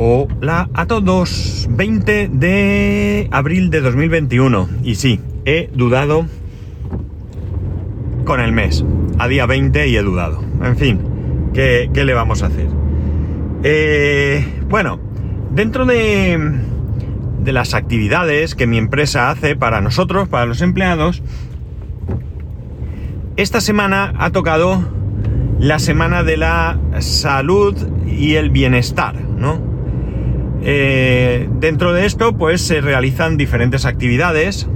Hola a todos, 20 de abril de 2021. Y sí, he dudado con el mes, a día 20 y he dudado. En fin, ¿qué, le vamos a hacer? Eh, bueno, dentro de, de las actividades que mi empresa hace para nosotros, para los empleados, esta semana ha tocado la semana de la salud y el bienestar, ¿no? Eh, dentro de esto, pues se realizan diferentes actividades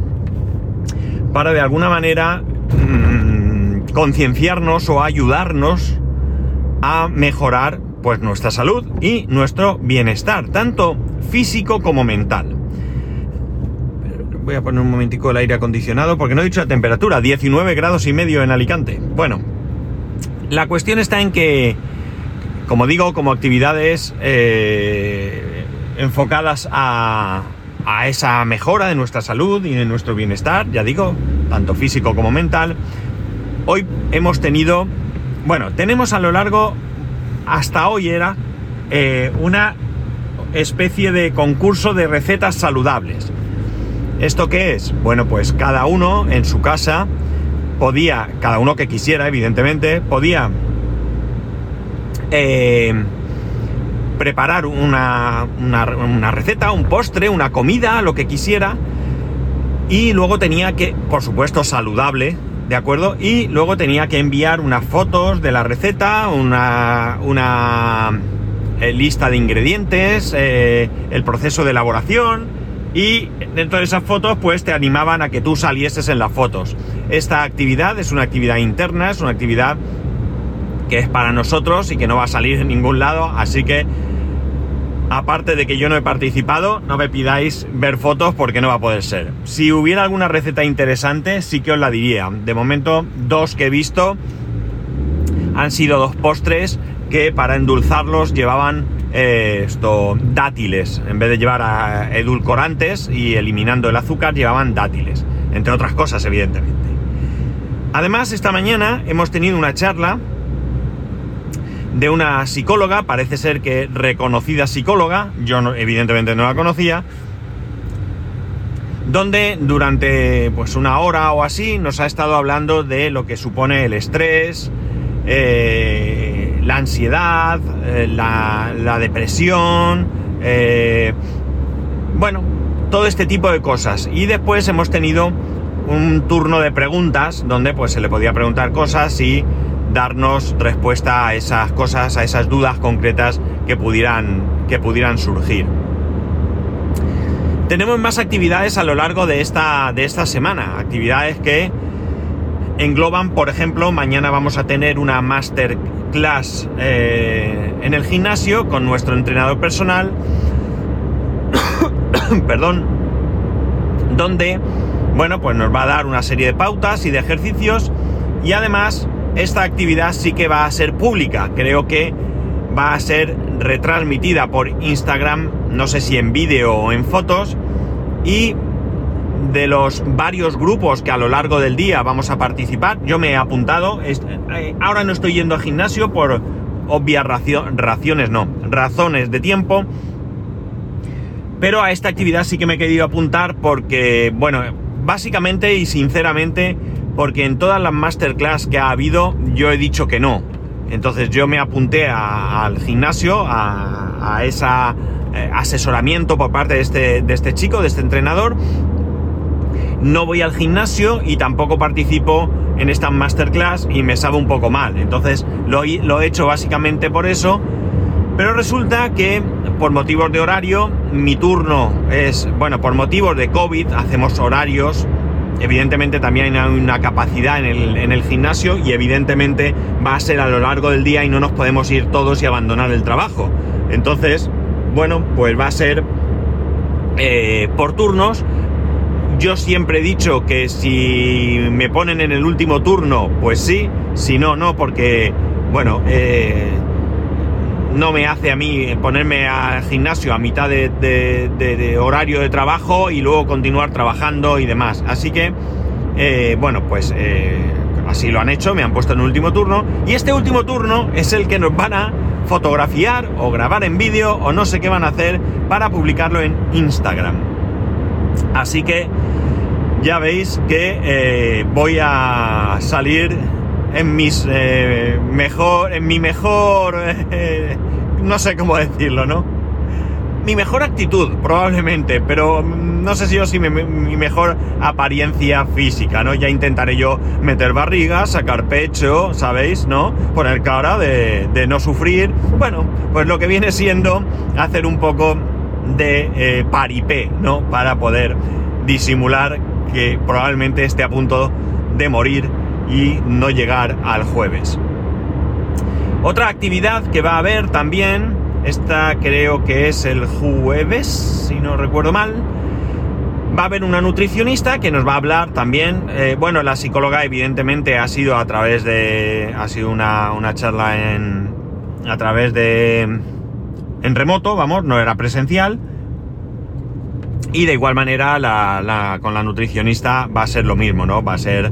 para de alguna manera mmm, concienciarnos o ayudarnos a mejorar pues nuestra salud y nuestro bienestar, tanto físico como mental. Voy a poner un momentico el aire acondicionado porque no he dicho la temperatura, 19 grados y medio en Alicante. Bueno, la cuestión está en que, como digo, como actividades eh, enfocadas a, a esa mejora de nuestra salud y de nuestro bienestar, ya digo, tanto físico como mental, hoy hemos tenido, bueno, tenemos a lo largo, hasta hoy era, eh, una especie de concurso de recetas saludables. ¿Esto qué es? Bueno, pues cada uno en su casa podía, cada uno que quisiera, evidentemente, podía eh, preparar una, una, receta, un postre, una comida, lo que quisiera, y luego tenía que, por supuesto, saludable, ¿de acuerdo? Y luego tenía que enviar unas fotos de la receta, una, una eh, lista de ingredientes, eh, el proceso de elaboración, y dentro de esas fotos pues te animaban a que tú salieses en las fotos. Esta actividad es una actividad interna, es una actividad que es para nosotros y que no va a salir en ningún lado, así que aparte de que yo no he participado, no me pidáis ver fotos porque no va a poder ser. Si hubiera alguna receta interesante, sí que os la diría. De momento, dos que he visto han sido dos postres que para endulzarlos llevaban eh, esto, dátiles. En vez de llevar edulcorantes y eliminando el azúcar, llevaban dátiles. Entre otras cosas, evidentemente. Además, esta mañana hemos tenido una charla de una psicóloga, parece ser que reconocida psicóloga, yo no, evidentemente no la conocía, donde durante pues una hora o así nos ha estado hablando de lo que supone el estrés, eh, la ansiedad, eh, la, depresión, eh, bueno, todo este tipo de cosas. Y después hemos tenido un turno de preguntas donde pues se le podía preguntar cosas y darnos respuesta a esas cosas, a esas dudas concretas que pudieran, que pudieran surgir. Tenemos más actividades a lo largo de esta, de esta semana, actividades que engloban, por ejemplo, mañana vamos a tener una masterclass eh, en el gimnasio con nuestro entrenador personal, perdón, donde, bueno, pues nos va a dar una serie de pautas y de ejercicios y además esta actividad sí que va a ser pública, creo que va a ser retransmitida por Instagram, no sé si en vídeo o en fotos, y de los varios grupos que a lo largo del día vamos a participar, yo me he apuntado, eh, ahora no estoy yendo al gimnasio por obvias raciones, no, razones de tiempo, pero a esta actividad sí que me he querido apuntar porque, bueno, básicamente y sinceramente, porque en todas las masterclass que ha habido yo he dicho que no. Entonces yo me apunté a, al gimnasio, a, a ese eh, asesoramiento por parte de este, de este chico, de este entrenador. No voy al gimnasio y tampoco participo en esta masterclass y me sabe un poco mal. Entonces lo, lo he hecho básicamente por eso. Pero resulta que por motivos de horario, mi turno es, bueno, por motivos de COVID, hacemos horarios evidentemente también hay una capacidad en el, en el, gimnasio y evidentemente va a ser a lo largo del día y no nos podemos ir todos y abandonar el trabajo. Entonces, bueno, pues va a ser eh, por turnos. Yo siempre he dicho que si me ponen en el último turno, pues sí, si no, no, porque, bueno, eh, no me hace a mí ponerme al gimnasio a mitad de, horario de trabajo y luego continuar trabajando y demás. Así que, eh, bueno, pues eh, así lo han hecho, me han puesto en último turno. Y este último turno es el que nos van a fotografiar o grabar en vídeo o no sé qué van a hacer para publicarlo en Instagram. Así que ya veis que eh, voy a salir en mis eh, mejor, en mi mejor, eh, no sé cómo decirlo, ¿no? Mi mejor actitud, probablemente, pero no sé si yo sí mi, mejor apariencia física, ¿no? Ya intentaré yo meter barriga, sacar pecho, ¿sabéis? ¿No? Poner cara de, de no sufrir. Bueno, pues lo que viene siendo hacer un poco de eh, paripé, ¿no? Para poder disimular que probablemente esté a punto de morir y no llegar al jueves. Otra actividad que va a haber también, esta creo que es el jueves, si no recuerdo mal, va a haber una nutricionista que nos va a hablar también, eh, bueno, la psicóloga evidentemente ha sido a través de, ha sido una, una charla en, a través de, en remoto, vamos, no era presencial, y de igual manera con la nutricionista va a ser lo mismo, ¿no? Va a ser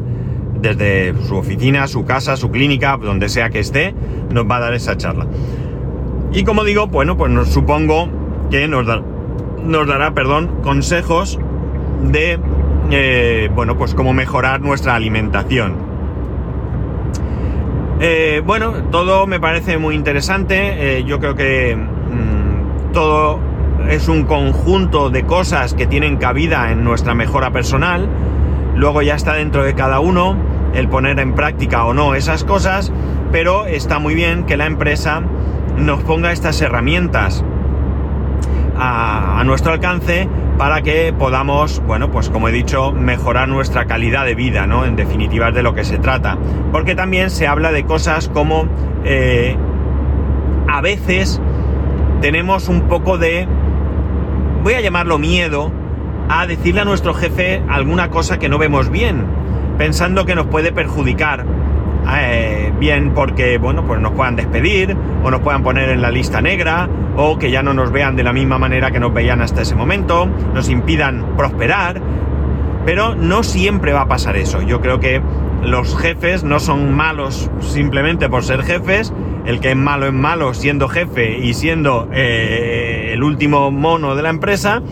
desde su oficina, su casa, su clínica, donde sea que esté, nos va a dar esa charla. Y como digo, bueno, pues nos supongo que nos, dará, perdón, consejos de, eh, bueno, pues cómo mejorar nuestra alimentación. Eh, bueno, todo me parece muy interesante. Eh, yo creo que mm, todo es un conjunto de cosas que tienen cabida en nuestra mejora personal. Luego ya está dentro de cada uno el poner en práctica o no esas cosas, pero está muy bien que la empresa nos ponga estas herramientas a, nuestro alcance para que podamos, bueno, pues como he dicho, mejorar nuestra calidad de vida, ¿no? En definitiva es de lo que se trata. Porque también se habla de cosas como eh, a veces tenemos un poco de voy a llamarlo miedo, a decirle a nuestro jefe alguna cosa que no vemos bien, pensando que nos puede perjudicar. Eh, bien porque, bueno, pues nos puedan despedir o nos puedan poner en la lista negra o que ya no nos vean de la misma manera que nos veían hasta ese momento, nos impidan prosperar. Pero no siempre va a pasar eso. Yo creo que los jefes no son malos simplemente por ser jefes. El que es malo es malo siendo jefe y siendo eh, el último mono de la empresa.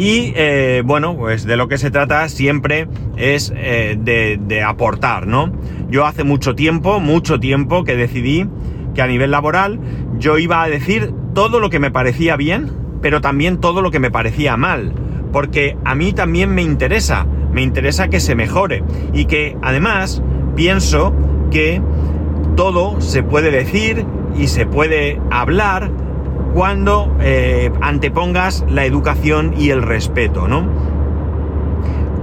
Y eh, bueno, pues de lo que se trata siempre es eh, de, de, aportar, ¿no? Yo hace mucho tiempo, mucho tiempo que decidí que a nivel laboral yo iba a decir todo lo que me parecía bien, pero también todo lo que me parecía mal. Porque a mí también me interesa me interesa que se mejore y que además pienso que todo se puede decir y se puede hablar cuando eh, antepongas la educación y el respeto, ¿no?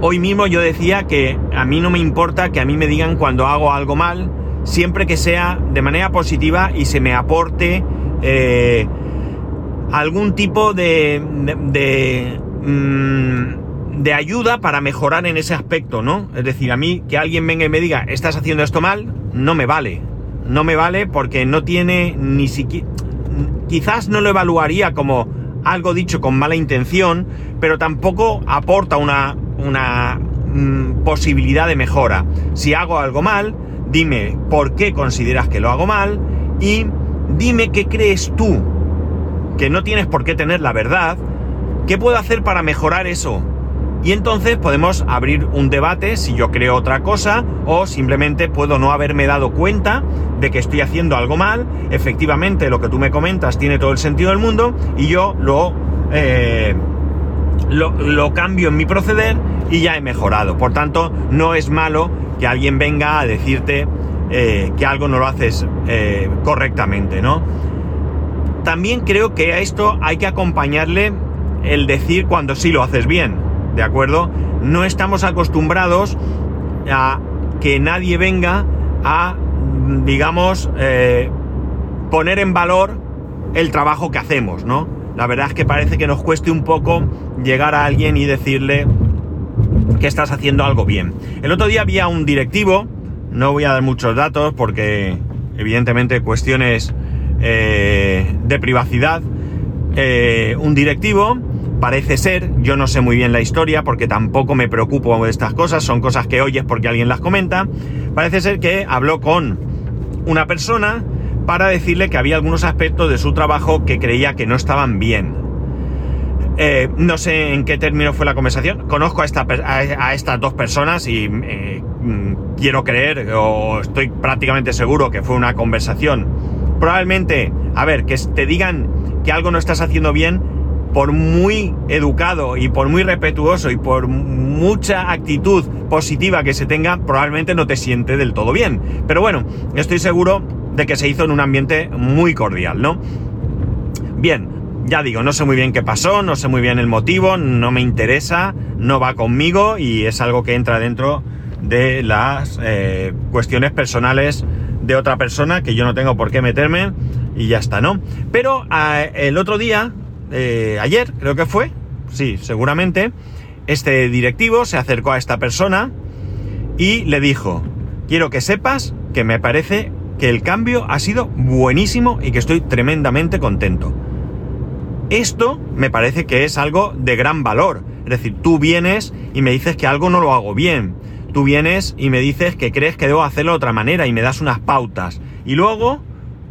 Hoy mismo yo decía que a mí no me importa que a mí me digan cuando hago algo mal, siempre que sea de manera positiva y se me aporte eh, algún tipo de, de, mm, de ayuda para mejorar en ese aspecto, ¿no? Es decir, a mí que alguien venga y me diga, estás haciendo esto mal, no me vale. No me vale porque no tiene ni siquiera... Quizás no lo evaluaría como algo dicho con mala intención, pero tampoco aporta una, una mm, posibilidad de mejora. Si hago algo mal, dime por qué consideras que lo hago mal y dime qué crees tú, que no tienes por qué tener la verdad, qué puedo hacer para mejorar eso y entonces podemos abrir un debate si yo creo otra cosa o simplemente puedo no haberme dado cuenta de que estoy haciendo algo mal. Efectivamente, lo que tú me comentas tiene todo el sentido del mundo y yo lo, eh, lo, cambio en mi proceder y ya he mejorado. Por tanto, no es malo que alguien venga a decirte eh, que algo no lo haces eh, correctamente, ¿no? También creo que a esto hay que acompañarle el decir cuando sí lo haces bien. ¿De acuerdo? No estamos acostumbrados a que nadie venga a, digamos, eh, poner en valor el trabajo que hacemos, ¿no? La verdad es que parece que nos cueste un poco llegar a alguien y decirle que estás haciendo algo bien. El otro día había un directivo, no voy a dar muchos datos porque evidentemente cuestiones eh, de privacidad, eh, un directivo Parece ser, yo no sé muy bien la historia porque tampoco me preocupo de estas cosas, son cosas que oyes porque alguien las comenta. Parece ser que habló con una persona para decirle que había algunos aspectos de su trabajo que creía que no estaban bien. Eh, no sé en qué término fue la conversación. Conozco a, esta, a, estas dos personas y eh, mm, quiero creer, o estoy prácticamente seguro que fue una conversación. Probablemente, a ver, que te digan que algo no estás haciendo bien, por muy educado y por muy respetuoso y por mucha actitud positiva que se tenga, probablemente no te siente del todo bien. Pero bueno, estoy seguro de que se hizo en un ambiente muy cordial, ¿no? Bien, ya digo, no sé muy bien qué pasó, no sé muy bien el motivo, no me interesa, no va conmigo y es algo que entra dentro de las eh, cuestiones personales de otra persona que yo no tengo por qué meterme y ya está, ¿no? Pero eh, el otro día, eh, ayer creo que fue, sí, seguramente, este directivo se acercó a esta persona y le dijo, quiero que sepas que me parece que el cambio ha sido buenísimo y que estoy tremendamente contento. Esto me parece que es algo de gran valor. Es decir, tú vienes y me dices que algo no lo hago bien. Tú vienes y me dices que crees que debo hacerlo de otra manera y me das unas pautas. Y luego,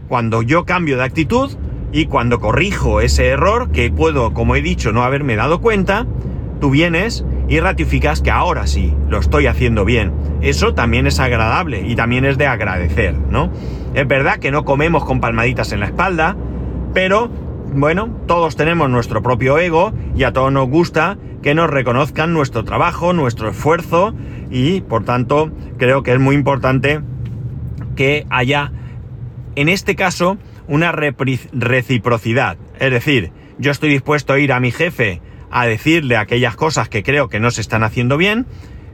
cuando yo cambio de actitud y cuando corrijo ese error, que puedo, como he dicho, no haberme dado cuenta, tú vienes y ratificas que ahora sí, lo estoy haciendo bien. Eso también es agradable y también es de agradecer, ¿no? Es verdad que no comemos con palmaditas en la espalda, pero bueno, todos tenemos nuestro propio ego y a todos nos gusta que nos reconozcan nuestro trabajo, nuestro esfuerzo y por tanto creo que es muy importante que haya en este caso una reciprocidad. Es decir, yo estoy dispuesto a ir a mi jefe a decirle aquellas cosas que creo que no se están haciendo bien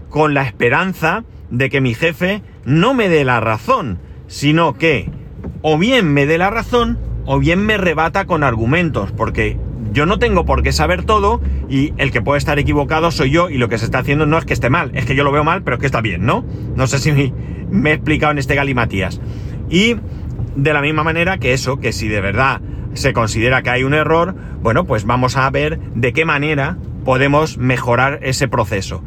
con la esperanza de que mi jefe no me dé la razón, sino que o bien me dé la razón o bien me rebata con argumentos, porque yo no tengo por qué saber todo y el que puede estar equivocado soy yo y lo que se está haciendo no es que esté mal, es que yo lo veo mal, pero es que está bien, ¿no? No sé si me, he explicado en este galimatías. Y de la misma manera que eso, que si de verdad se considera que hay un error, bueno, pues vamos a ver de qué manera podemos mejorar ese proceso.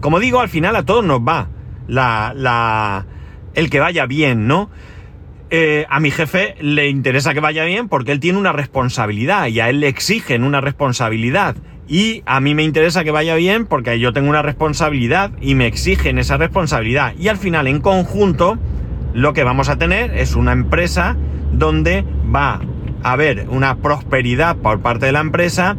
Como digo, al final a todos nos va la, la, el que vaya bien, ¿no? Eh, a mi jefe le interesa que vaya bien porque él tiene una responsabilidad y a él le exigen una responsabilidad. Y a mí me interesa que vaya bien porque yo tengo una responsabilidad y me exigen esa responsabilidad. Y al final, en conjunto, lo que vamos a tener es una empresa donde va a haber una prosperidad por parte de la empresa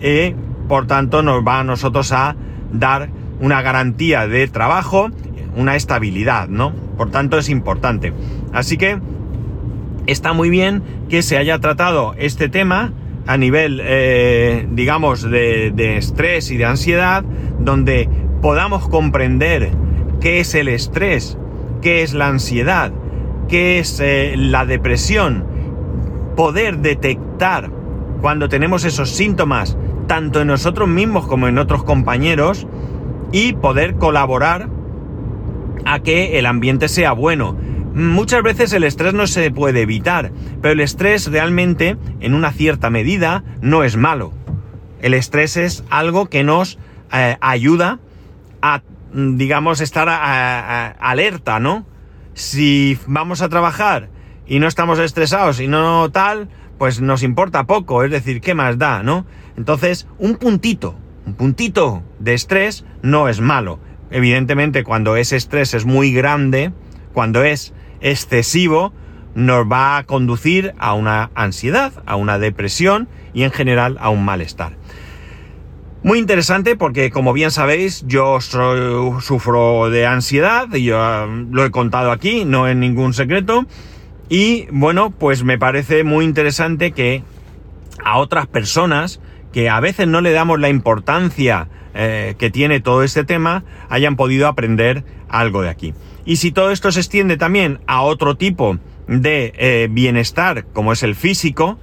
y por tanto nos va a nosotros a dar una garantía de trabajo, una estabilidad, ¿no? Por tanto es importante. Así que está muy bien que se haya tratado este tema a nivel, eh, digamos, de, estrés y de ansiedad, donde podamos comprender qué es el estrés, qué es la ansiedad, qué es eh, la depresión, poder detectar cuando tenemos esos síntomas, tanto en nosotros mismos como en otros compañeros, y poder colaborar a que el ambiente sea bueno. Muchas veces el estrés no se puede evitar, pero el estrés realmente, en una cierta medida, no es malo. El estrés es algo que nos eh, ayuda a, digamos, estar alerta, ¿no? Si vamos a trabajar y no estamos estresados y no tal, pues nos importa poco, es decir, ¿qué más da, no? Entonces, un puntito, un puntito de estrés no es malo. Evidentemente, cuando ese estrés es muy grande, cuando es excesivo nos va a conducir a una ansiedad, a una depresión y en general a un malestar. Muy interesante porque como bien sabéis yo sufro de ansiedad, y yo ah, lo he contado aquí, no es ningún secreto. Y bueno, pues me parece muy interesante que a otras personas que a veces no le damos la importancia eh, que tiene todo este tema, hayan podido aprender algo de aquí. Y si todo esto se extiende también a otro tipo de eh, bienestar, como es el físico,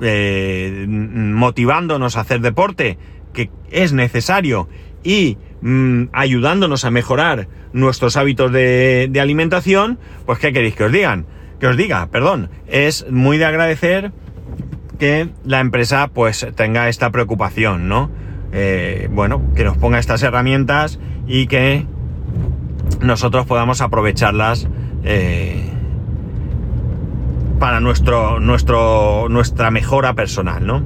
eh, motivándonos a hacer deporte, que es necesario, y mm, ayudándonos a mejorar nuestros hábitos de, alimentación, pues ¿qué queréis que os digan? Que os diga, perdón, es muy de agradecer que la empresa pues tenga esta preocupación, ¿no? Eh, bueno, que nos ponga estas herramientas y que nosotros podamos aprovecharlas eh, para nuestro, nuestro, nuestra mejora personal, ¿no?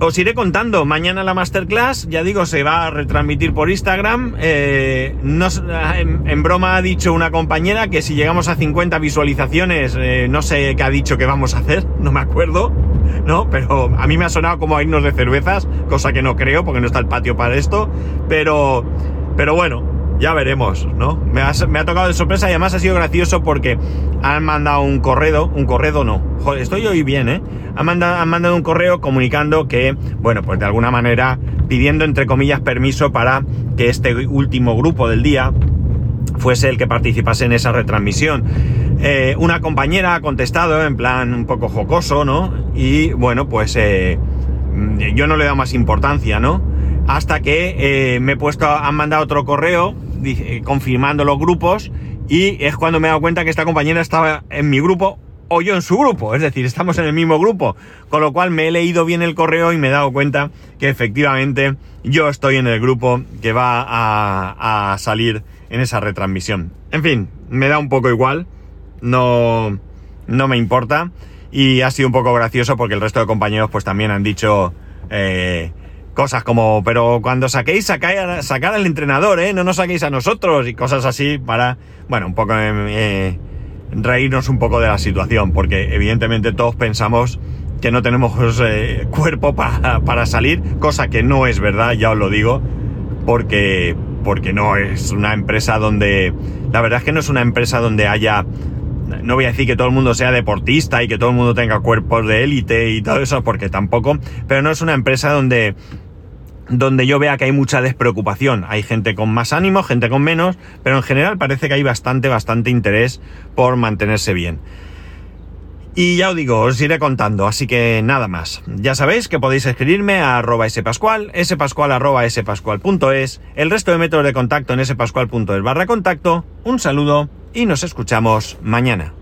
Os iré contando. Mañana la masterclass, ya digo, se va a retransmitir por Instagram. Eh, en, broma ha dicho una compañera que si llegamos a 50 visualizaciones, eh, no sé qué ha dicho que vamos a hacer, no me acuerdo, ¿no? Pero a mí me ha sonado como a irnos de cervezas, cosa que no creo porque no está el patio para esto. Pero, pero bueno, ya veremos, ¿no? Me ha, tocado de sorpresa y además ha sido gracioso porque han mandado un correo, un correo no, joder, estoy hoy bien, ¿eh? Han mandado, han mandado un correo comunicando que, bueno, pues de alguna manera pidiendo entre comillas permiso para que este último grupo del día fuese el que participase en esa retransmisión. Eh, una compañera ha contestado en plan un poco jocoso, ¿no? Y bueno, pues eh, yo no le he dado más importancia, ¿no? Hasta que eh, me he puesto, han mandado otro correo confirmando los grupos y es cuando me he dado cuenta que esta compañera estaba en mi grupo o yo en su grupo, es decir, estamos en el mismo grupo, con lo cual me he leído bien el correo y me he dado cuenta que efectivamente yo estoy en el grupo que va a, a salir en esa retransmisión. En fin, me da un poco igual, no, no me importa y ha sido un poco gracioso porque el resto de compañeros pues también han dicho... Eh, cosas como, pero cuando saquéis, sacar al entrenador, ¿eh? No nos saquéis a nosotros y cosas así para, bueno, un poco eh, reírnos un poco de la situación, porque evidentemente todos pensamos que no tenemos eh, cuerpo para, para, salir, cosa que no es verdad, ya os lo digo, porque, porque no es una empresa donde, la verdad es que no es una empresa donde haya no voy a decir que todo el mundo sea deportista y que todo el mundo tenga cuerpos de élite y todo eso, porque tampoco, pero no es una empresa donde donde yo vea que hay mucha despreocupación. Hay gente con más ánimo, gente con menos, pero en general parece que hay bastante, bastante interés por mantenerse bien. Y ya os digo, os iré contando, así que nada más. Ya sabéis que podéis escribirme a arroba spascual, spascual arroba spascual.es, el resto de métodos de contacto en spascual.es barra contacto. Un saludo y nos escuchamos mañana.